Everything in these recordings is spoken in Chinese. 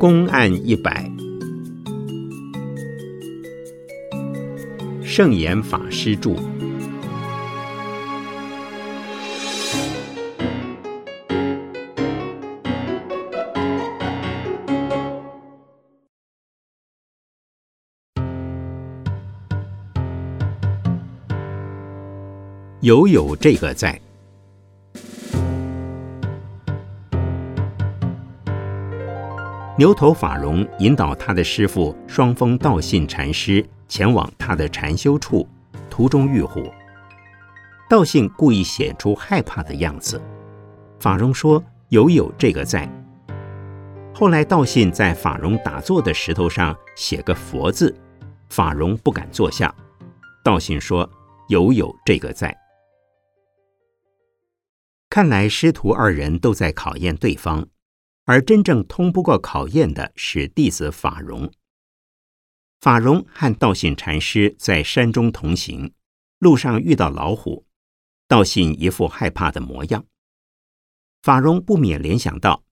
公案一百，圣严法师著。有有这个在。牛头法融引导他的师傅双峰道信禅师前往他的禅修处，途中遇虎。道信故意显出害怕的样子。法融说：“有有这个在。”后来道信在法荣打坐的石头上写个佛字，法荣不敢坐下。道信说：“有有这个在。”看来师徒二人都在考验对方。而真正通不过考验的是弟子法荣。法荣和道信禅师在山中同行，路上遇到老虎，道信一副害怕的模样。法荣不免联想到，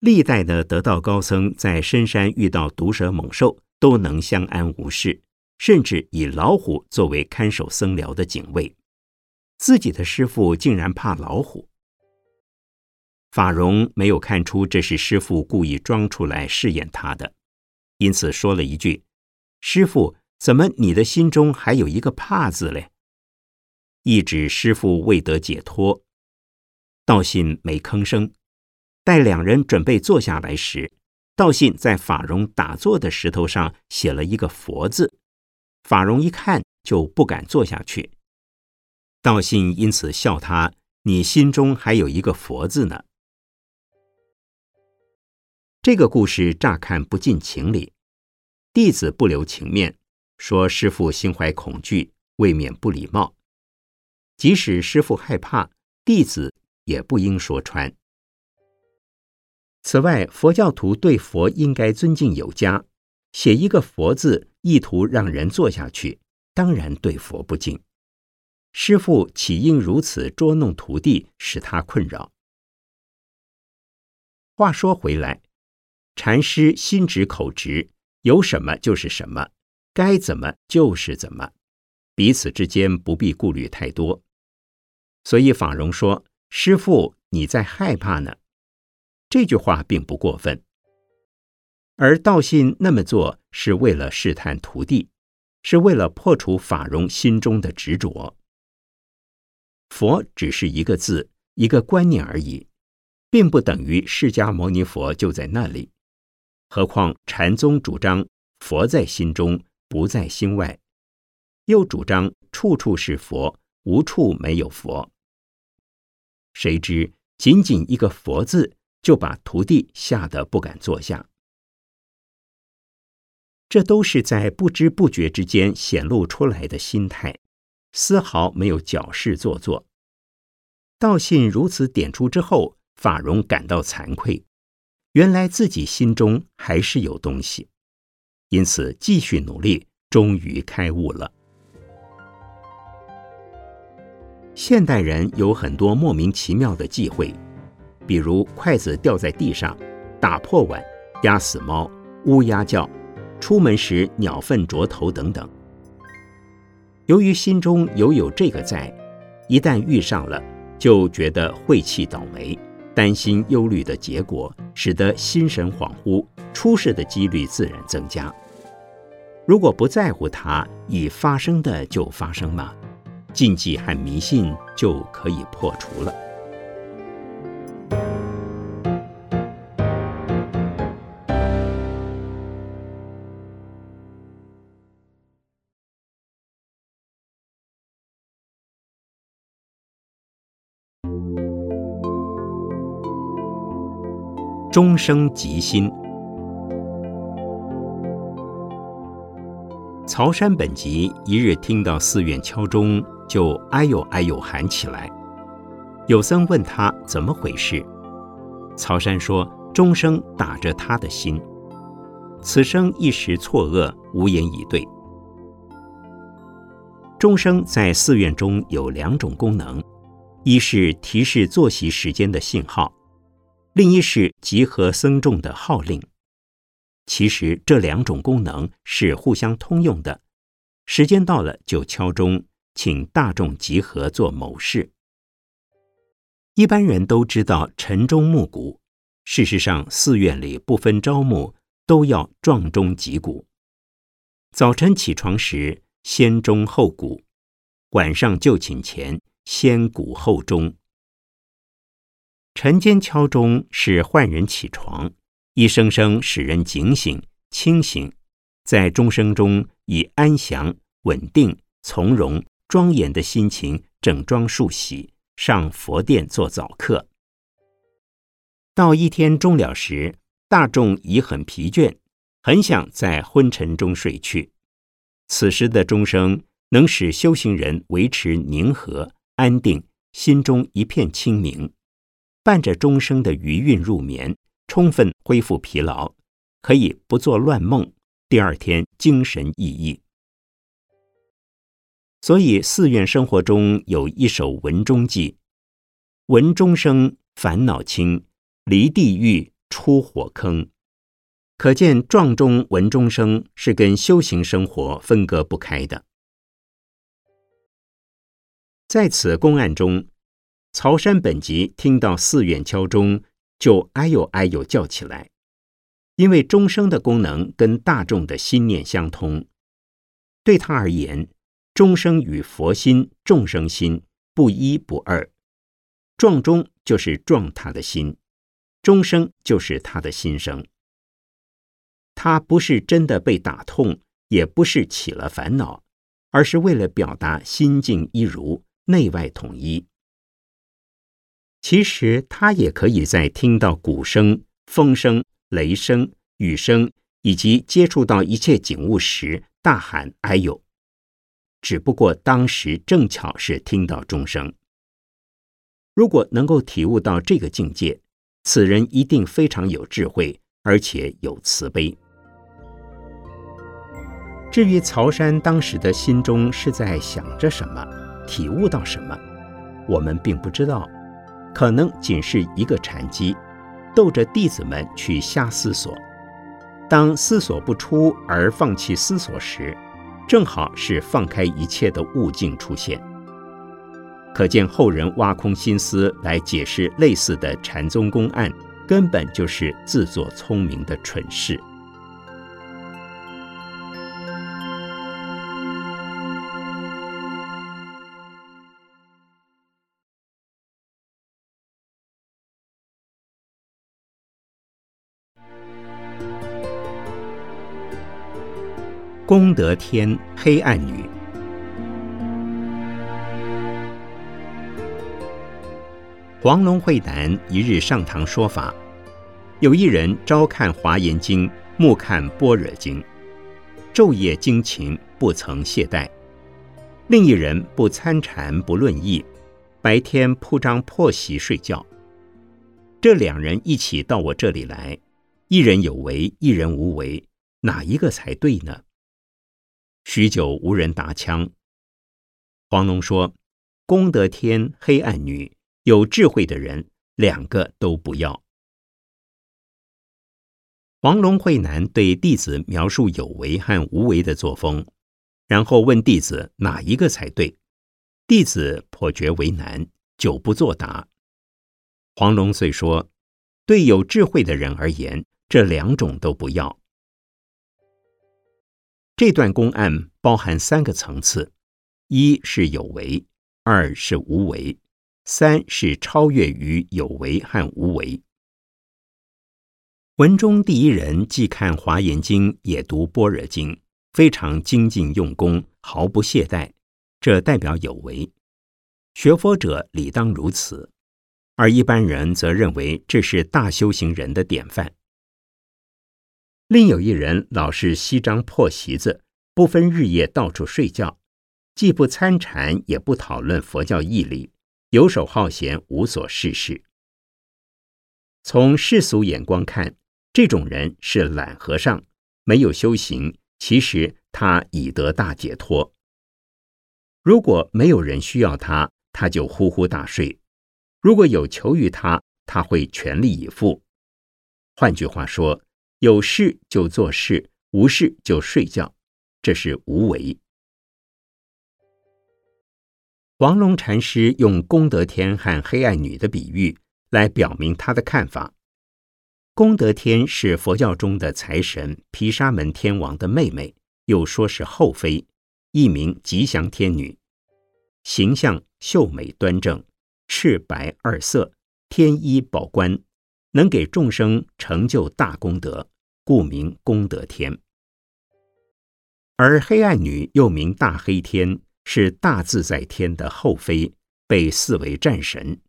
历代的得道高僧在深山遇到毒蛇猛兽都能相安无事，甚至以老虎作为看守僧寮的警卫，自己的师傅竟然怕老虎。法荣没有看出这是师傅故意装出来试验他的，因此说了一句：“师傅，怎么你的心中还有一个怕字嘞？”意指师傅未得解脱。道信没吭声。待两人准备坐下来时，道信在法荣打坐的石头上写了一个“佛”字。法荣一看就不敢坐下去。道信因此笑他：“你心中还有一个‘佛’字呢。”这个故事乍看不近情理，弟子不留情面，说师傅心怀恐惧，未免不礼貌。即使师傅害怕，弟子也不应说穿。此外，佛教徒对佛应该尊敬有加，写一个“佛”字，意图让人做下去，当然对佛不敬。师傅岂应如此捉弄徒弟，使他困扰？话说回来。禅师心直口直，有什么就是什么，该怎么就是怎么，彼此之间不必顾虑太多。所以法荣说：“师傅，你在害怕呢。”这句话并不过分。而道信那么做是为了试探徒弟，是为了破除法荣心中的执着。佛只是一个字，一个观念而已，并不等于释迦牟尼佛就在那里。何况禅宗主张佛在心中，不在心外，又主张处处是佛，无处没有佛。谁知仅仅一个“佛”字，就把徒弟吓得不敢坐下。这都是在不知不觉之间显露出来的心态，丝毫没有矫饰做作。道信如此点出之后，法荣感到惭愧。原来自己心中还是有东西，因此继续努力，终于开悟了。现代人有很多莫名其妙的忌讳，比如筷子掉在地上、打破碗、压死猫、乌鸦叫、出门时鸟粪啄头等等。由于心中有有这个在，一旦遇上了，就觉得晦气倒霉。担心忧虑的结果，使得心神恍惚，出事的几率自然增加。如果不在乎它，已发生的就发生嘛，禁忌和迷信就可以破除了。终生吉心。曹山本集一日听到寺院敲钟，就哎呦哎呦喊起来。有僧问他怎么回事，曹山说：“钟声打着他的心。”此生一时错愕，无言以对。钟声在寺院中有两种功能：一是提示作息时间的信号。另一是集合僧众的号令，其实这两种功能是互相通用的。时间到了就敲钟，请大众集合做某事。一般人都知道晨钟暮鼓，事实上寺院里不分朝暮都要撞钟击鼓。早晨起床时先钟后鼓，晚上就寝前先鼓后钟。晨间敲钟是唤人起床，一声声使人警醒清醒，在钟声中以安详、稳定、从容、庄严的心情整装束洗，上佛殿做早课。到一天终了时，大众已很疲倦。很想在昏沉中睡去，此时的钟声能使修行人维持宁和安定，心中一片清明，伴着钟声的余韵入眠，充分恢复疲劳，可以不做乱梦，第二天精神奕奕。所以寺院生活中有一首闻钟记：闻钟声烦恼轻，离地狱出火坑。可见，撞钟闻钟声是跟修行生活分割不开的。在此公案中，曹山本集听到寺院敲钟，就哎呦哎呦叫起来，因为钟声的功能跟大众的心念相通。对他而言，钟声与佛心、众生心不一不二，撞钟就是撞他的心，钟声就是他的心声。他不是真的被打痛，也不是起了烦恼，而是为了表达心境一如，内外统一。其实他也可以在听到鼓声、风声、雷声、雨声，以及接触到一切景物时，大喊“哎呦”，只不过当时正巧是听到钟声。如果能够体悟到这个境界，此人一定非常有智慧，而且有慈悲。至于曹山当时的心中是在想着什么，体悟到什么，我们并不知道，可能仅是一个禅机，逗着弟子们去瞎思索。当思索不出而放弃思索时，正好是放开一切的悟境出现。可见后人挖空心思来解释类似的禅宗公案，根本就是自作聪明的蠢事。功德天黑暗女，黄龙慧南一日上堂说法，有一人朝看华严经，暮看般若经，昼夜精勤，不曾懈怠；另一人不参禅，不论义，白天铺张破席睡觉。这两人一起到我这里来，一人有为，一人无为，哪一个才对呢？许久无人答腔。黄龙说：“功德天，黑暗女，有智慧的人，两个都不要。”黄龙慧南对弟子描述有为和无为的作风，然后问弟子哪一个才对。弟子颇觉为难，久不作答。黄龙遂说：“对有智慧的人而言，这两种都不要。”这段公案包含三个层次：一是有为，二是无为，三是超越于有为和无为。文中第一人既看《华严经》，也读《般若经》，非常精进用功，毫不懈怠，这代表有为。学佛者理当如此，而一般人则认为这是大修行人的典范。另有一人老是西张破席子，不分日夜到处睡觉，既不参禅，也不讨论佛教义理，游手好闲，无所事事。从世俗眼光看，这种人是懒和尚，没有修行。其实他已得大解脱。如果没有人需要他，他就呼呼大睡；如果有求于他，他会全力以赴。换句话说。有事就做事，无事就睡觉，这是无为。黄龙禅师用功德天和黑暗女的比喻来表明他的看法。功德天是佛教中的财神毗沙门天王的妹妹，又说是后妃，一名吉祥天女，形象秀美端正，赤白二色，天衣宝冠，能给众生成就大功德，故名功德天。而黑暗女又名大黑天，是大自在天的后妃，被视为战神，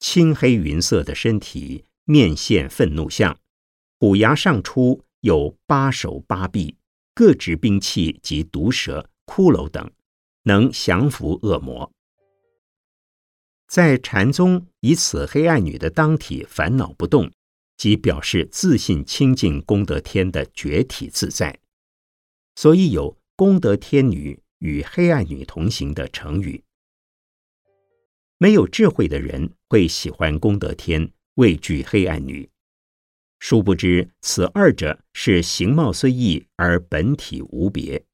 青黑云色的身体。面现愤怒相，虎牙上出，有八手八臂，各执兵器及毒蛇、骷髅等，能降服恶魔。在禅宗以此黑暗女的当体烦恼不动，即表示自信清净功德天的觉体自在，所以有功德天女与黑暗女同行的成语。没有智慧的人会喜欢功德天。畏惧黑暗女，殊不知此二者是形貌虽异而本体无别。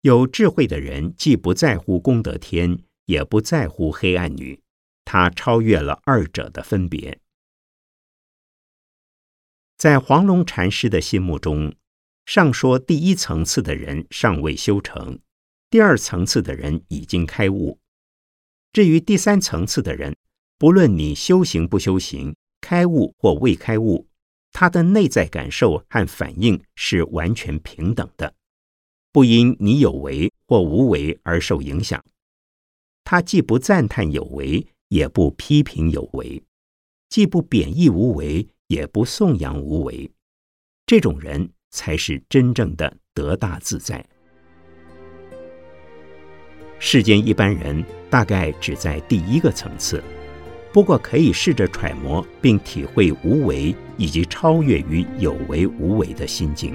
有智慧的人既不在乎功德天，也不在乎黑暗女，她超越了二者的分别。在黄龙禅师的心目中，上说第一层次的人尚未修成，第二层次的人已经开悟，至于第三层次的人。不论你修行不修行，开悟或未开悟，他的内在感受和反应是完全平等的，不因你有为或无为而受影响。他既不赞叹有为，也不批评有为；既不贬义无为，也不颂扬无为。这种人才是真正的得大自在。世间一般人大概只在第一个层次。不过，可以试着揣摩并体会无为以及超越于有为无为的心境。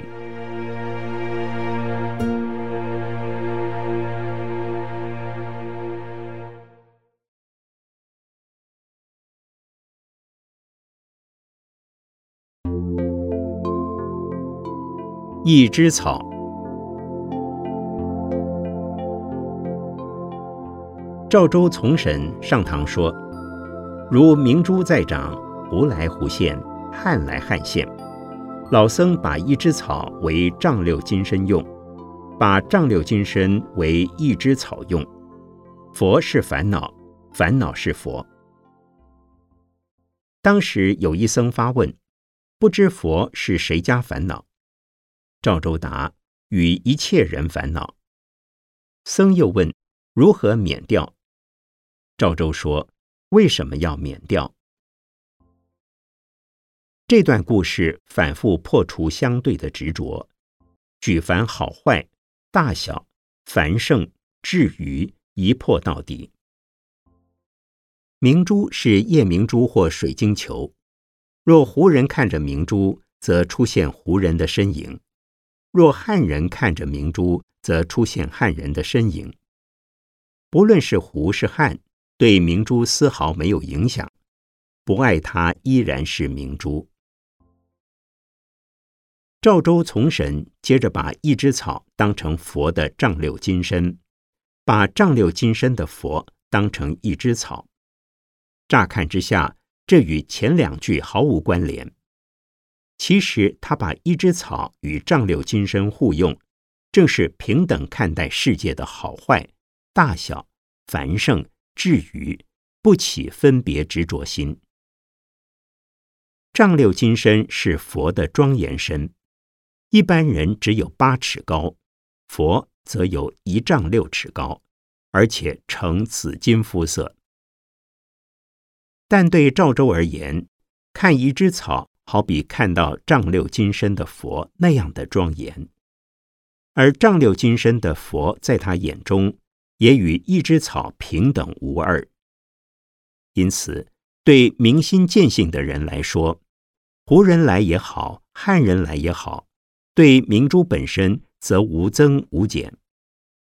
一枝草，赵州从审上堂说。如明珠在长，忽来忽现，旱来旱现。老僧把一枝草为丈六金身用，把丈六金身为一枝草用。佛是烦恼，烦恼是佛。当时有一僧发问：不知佛是谁家烦恼？赵州答：与一切人烦恼。僧又问：如何免掉？赵州说。为什么要免掉？这段故事反复破除相对的执着，举凡好坏、大小、繁盛、至于，一破到底。明珠是夜明珠或水晶球，若胡人看着明珠，则出现胡人的身影；若汉人看着明珠，则出现汉人的身影。不论是胡是汉。对明珠丝毫没有影响，不爱它依然是明珠。赵州从神接着把一枝草当成佛的丈六金身，把丈六金身的佛当成一枝草。乍看之下，这与前两句毫无关联。其实他把一枝草与丈六金身互用，正是平等看待世界的好坏、大小、繁盛。至于不起分别执着心。丈六金身是佛的庄严身，一般人只有八尺高，佛则有一丈六尺高，而且呈紫金肤色。但对赵州而言，看一枝草，好比看到丈六金身的佛那样的庄严，而丈六金身的佛在他眼中。也与一枝草平等无二，因此对明心见性的人来说，胡人来也好，汉人来也好，对明珠本身则无增无减。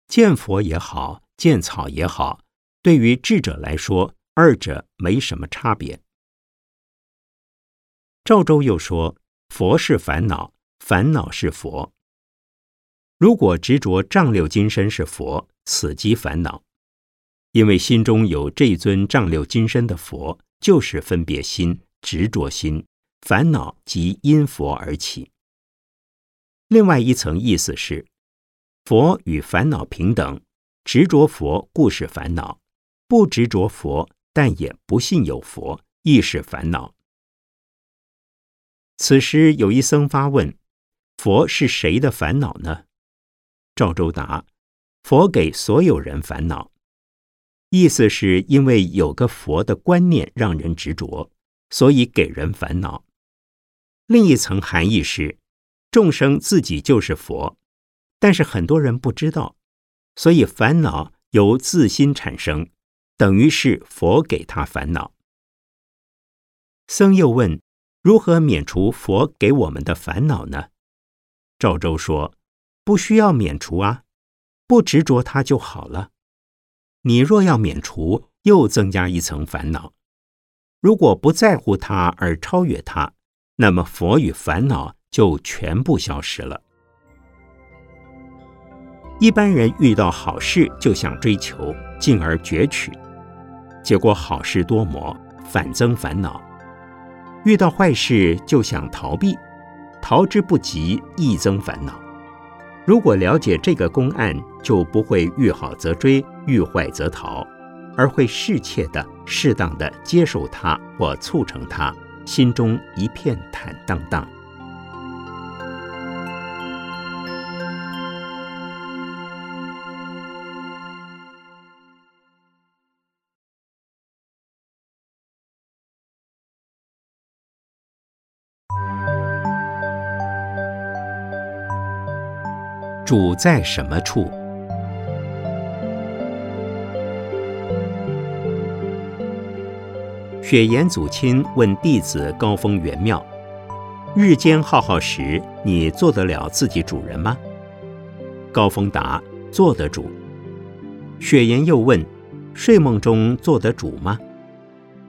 见佛也好，见草也好，对于智者来说，二者没什么差别。赵州又说，佛是烦恼，烦恼是佛。如果执着丈六金身是佛，此即烦恼。因为心中有这尊丈六金身的佛，就是分别心、执着心，烦恼即因佛而起。另外一层意思是，佛与烦恼平等，执着佛故是烦恼，不执着佛但也不信有佛亦是烦恼。此时有一僧发问：佛是谁的烦恼呢？赵州答：佛给所有人烦恼。意思是因为有个佛的观念让人执着，所以给人烦恼。另一层含义是，众生自己就是佛，但是很多人不知道，所以烦恼由自心产生，等于是佛给他烦恼。僧又问：如何免除佛给我们的烦恼呢？赵州说：不需要免除啊，不执着它就好了。你若要免除，又增加一层烦恼。如果不在乎它而超越它，那么佛与烦恼就全部消失了。一般人遇到好事就想追求，进而攫取，结果好事多磨，反增烦恼；遇到坏事就想逃避，逃之不及，易增烦恼。如果了解这个公案，就不会遇好则追，遇坏则逃，而会适切的、适当的接受它或促成它，心中一片坦荡荡。主在什么处？雪岩祖亲问弟子高峰元妙：“日间浩浩时，你做得了自己主人吗？”高峰答：“做得主。”雪岩又问：“睡梦中做得主吗？”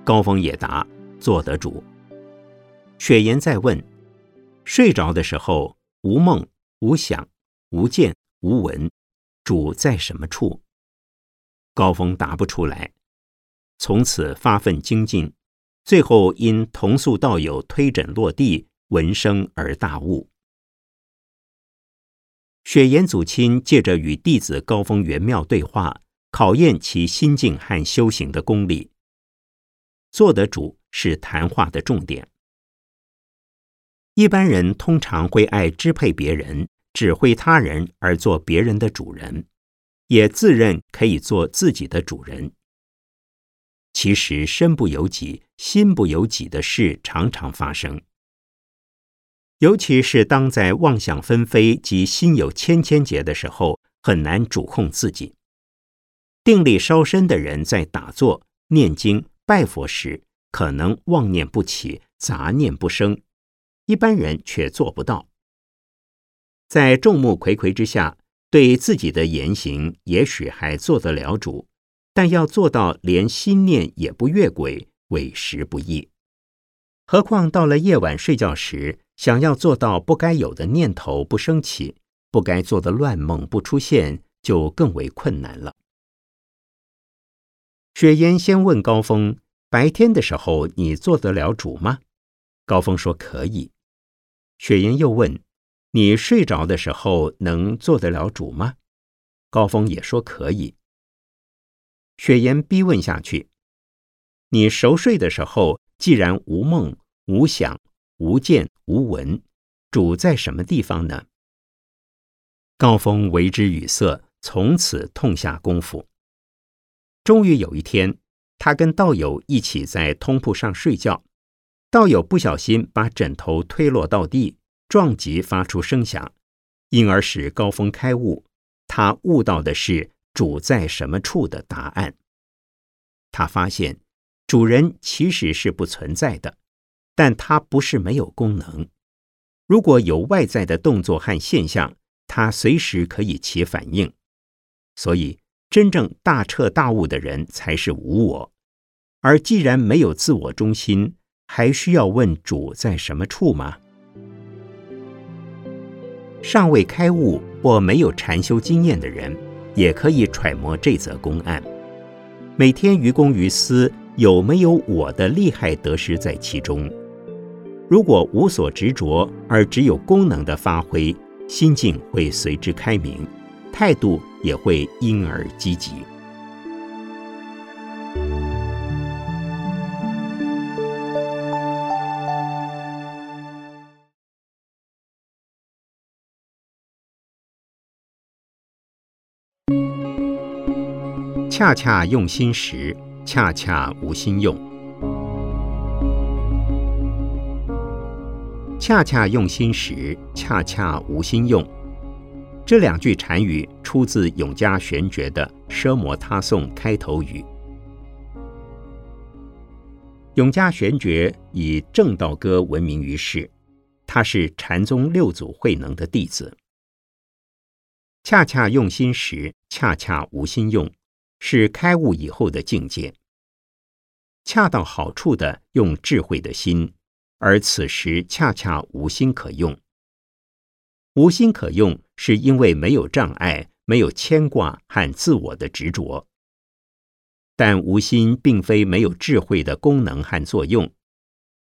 高峰也答：“做得主。”雪岩再问：“睡着的时候，无梦无想。”无见无闻，主在什么处？高峰答不出来。从此发愤精进，最后因同宿道友推枕落地，闻声而大悟。雪岩祖亲借着与弟子高峰圆妙对话，考验其心境和修行的功力。做得主是谈话的重点。一般人通常会爱支配别人。指挥他人而做别人的主人，也自认可以做自己的主人。其实身不由己、心不由己的事常常发生，尤其是当在妄想纷飞及心有千千结的时候，很难主控自己。定力稍深的人在打坐、念经、拜佛时，可能妄念不起、杂念不生，一般人却做不到。在众目睽睽之下，对自己的言行也许还做得了主，但要做到连心念也不越轨，委实不易。何况到了夜晚睡觉时，想要做到不该有的念头不升起，不该做的乱梦不出现，就更为困难了。雪烟先问高峰：“白天的时候，你做得了主吗？”高峰说：“可以。”雪烟又问。你睡着的时候能做得了主吗？高峰也说可以。雪岩逼问下去：你熟睡的时候，既然无梦、无想、无见、无闻，主在什么地方呢？高峰为之语塞，从此痛下功夫。终于有一天，他跟道友一起在通铺上睡觉，道友不小心把枕头推落到地。撞击发出声响，因而使高峰开悟。他悟到的是主在什么处的答案。他发现主人其实是不存在的，但他不是没有功能。如果有外在的动作和现象，他随时可以起反应。所以，真正大彻大悟的人才是无我。而既然没有自我中心，还需要问主在什么处吗？尚未开悟或没有禅修经验的人，也可以揣摩这则公案。每天于公于私，有没有我的利害得失在其中？如果无所执着，而只有功能的发挥，心境会随之开明，态度也会因而积极。恰恰用心时，恰恰无心用；恰恰用心时，恰恰无心用。这两句禅语出自永嘉玄觉的《奢摩他颂》开头语。永嘉玄觉以正道歌闻名于世，他是禅宗六祖慧能的弟子。恰恰用心时，恰恰无心用。是开悟以后的境界，恰到好处的用智慧的心，而此时恰恰无心可用。无心可用，是因为没有障碍，没有牵挂和自我的执着。但无心并非没有智慧的功能和作用，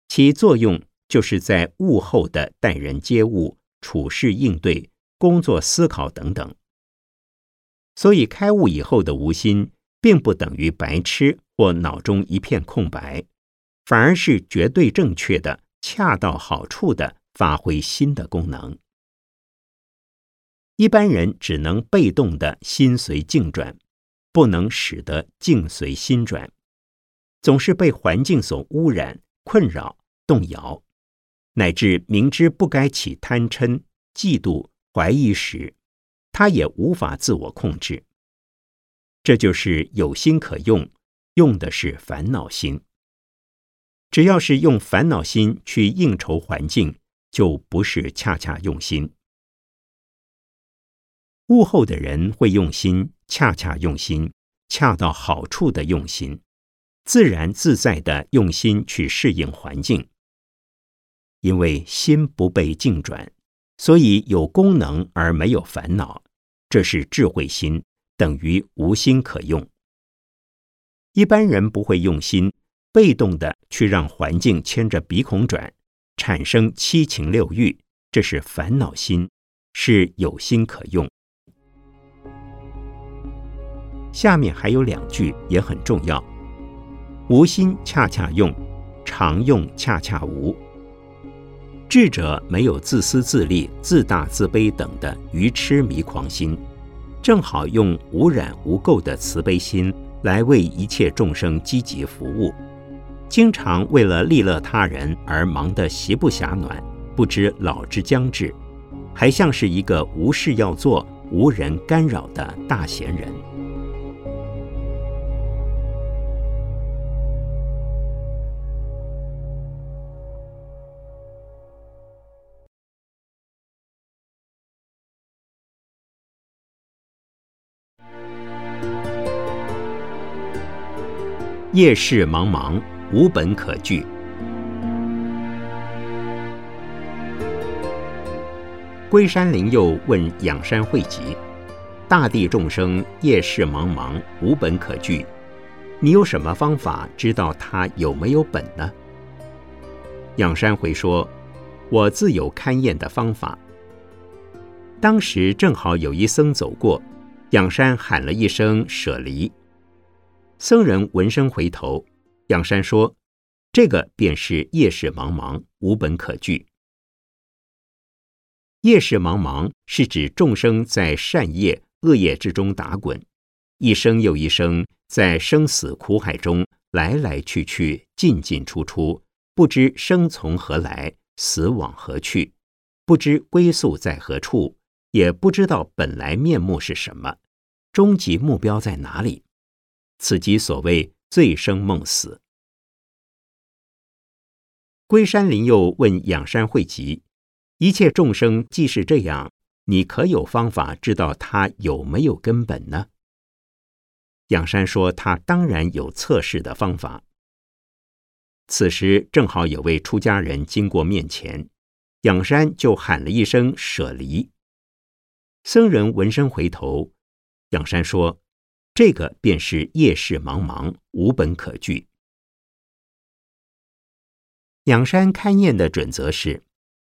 其作用就是在悟后的待人接物、处事应对、工作思考等等。所以，开悟以后的无心，并不等于白痴或脑中一片空白，反而是绝对正确的、恰到好处的发挥心的功能。一般人只能被动的心随境转，不能使得境随心转，总是被环境所污染、困扰、动摇，乃至明知不该起贪嗔、嫉妒、怀疑时。他也无法自我控制，这就是有心可用，用的是烦恼心。只要是用烦恼心去应酬环境，就不是恰恰用心。悟后的人会用心，恰恰用心，恰到好处的用心，自然自在的用心去适应环境。因为心不被境转，所以有功能而没有烦恼。这是智慧心，等于无心可用。一般人不会用心，被动的去让环境牵着鼻孔转，产生七情六欲，这是烦恼心，是有心可用。下面还有两句也很重要：无心恰恰用，常用恰恰无。智者没有自私自利、自大自卑等的愚痴迷狂心，正好用无染无垢的慈悲心来为一切众生积极服务。经常为了利乐他人而忙得席不暇暖，不知老之将至，还像是一个无事要做、无人干扰的大闲人。夜市茫茫，无本可据。龟山灵佑问仰山慧集：“大地众生，夜市茫茫，无本可据。你有什么方法知道他有没有本呢？”仰山回说：“我自有勘验的方法。”当时正好有一僧走过，仰山喊了一声“舍离”。僧人闻声回头，仰山说：“这个便是夜市茫茫，无本可据。夜市茫茫是指众生在善业、恶业之中打滚，一生又一生，在生死苦海中来来去去，进进出出，不知生从何来，死往何去，不知归宿在何处，也不知道本来面目是什么，终极目标在哪里。”此即所谓醉生梦死。龟山林佑问仰山慧集：“一切众生既是这样，你可有方法知道他有没有根本呢？”仰山说：“他当然有测试的方法。”此时正好有位出家人经过面前，仰山就喊了一声“舍离”，僧人闻声回头，仰山说：“这个便是夜市茫茫，无本可据。”仰山勘验的准则是：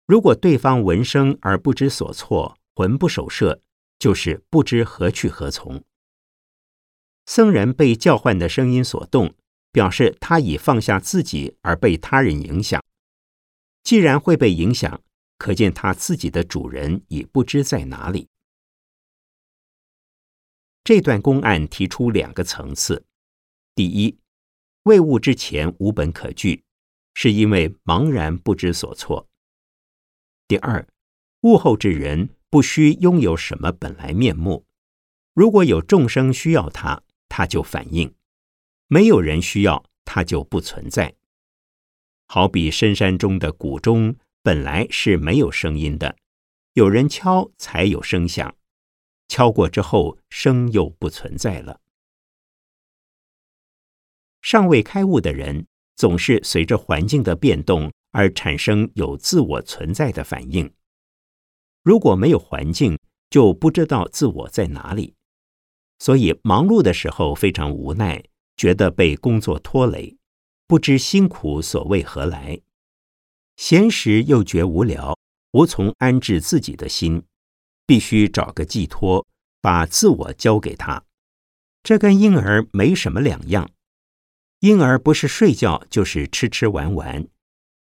如果对方闻声而不知所措，魂不守舍，就是不知何去何从。僧人被叫唤的声音所动，表示他已放下自己而被他人影响。既然会被影响，可见他自己的主人已不知在哪里。这段公案提出两个层次：第一，未悟之前无本可据。是因为茫然不知所措。第二，悟后之人不需拥有什么本来面目。如果有众生需要他，他就反应；没有人需要，他就不存在。好比深山中的古钟，本来是没有声音的，有人敲才有声响，敲过之后，声又不存在了。尚未开悟的人。总是随着环境的变动而产生有自我存在的反应。如果没有环境，就不知道自我在哪里。所以忙碌的时候非常无奈，觉得被工作拖累，不知辛苦所为何来；闲时又觉无聊，无从安置自己的心，必须找个寄托，把自我交给他。这跟婴儿没什么两样。婴儿不是睡觉就是吃吃玩玩，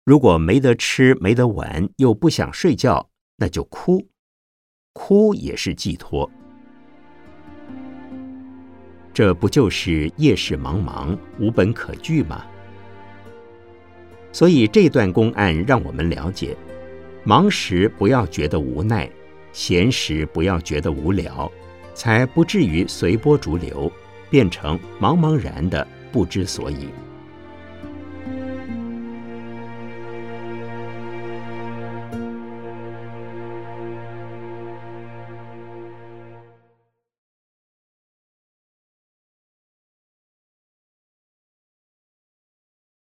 如果没得吃没得玩又不想睡觉，那就哭，哭也是寄托。这不就是夜市茫茫无本可据吗？所以这段公案让我们了解：忙时不要觉得无奈，闲时不要觉得无聊，才不至于随波逐流，变成茫茫然的。不知所以。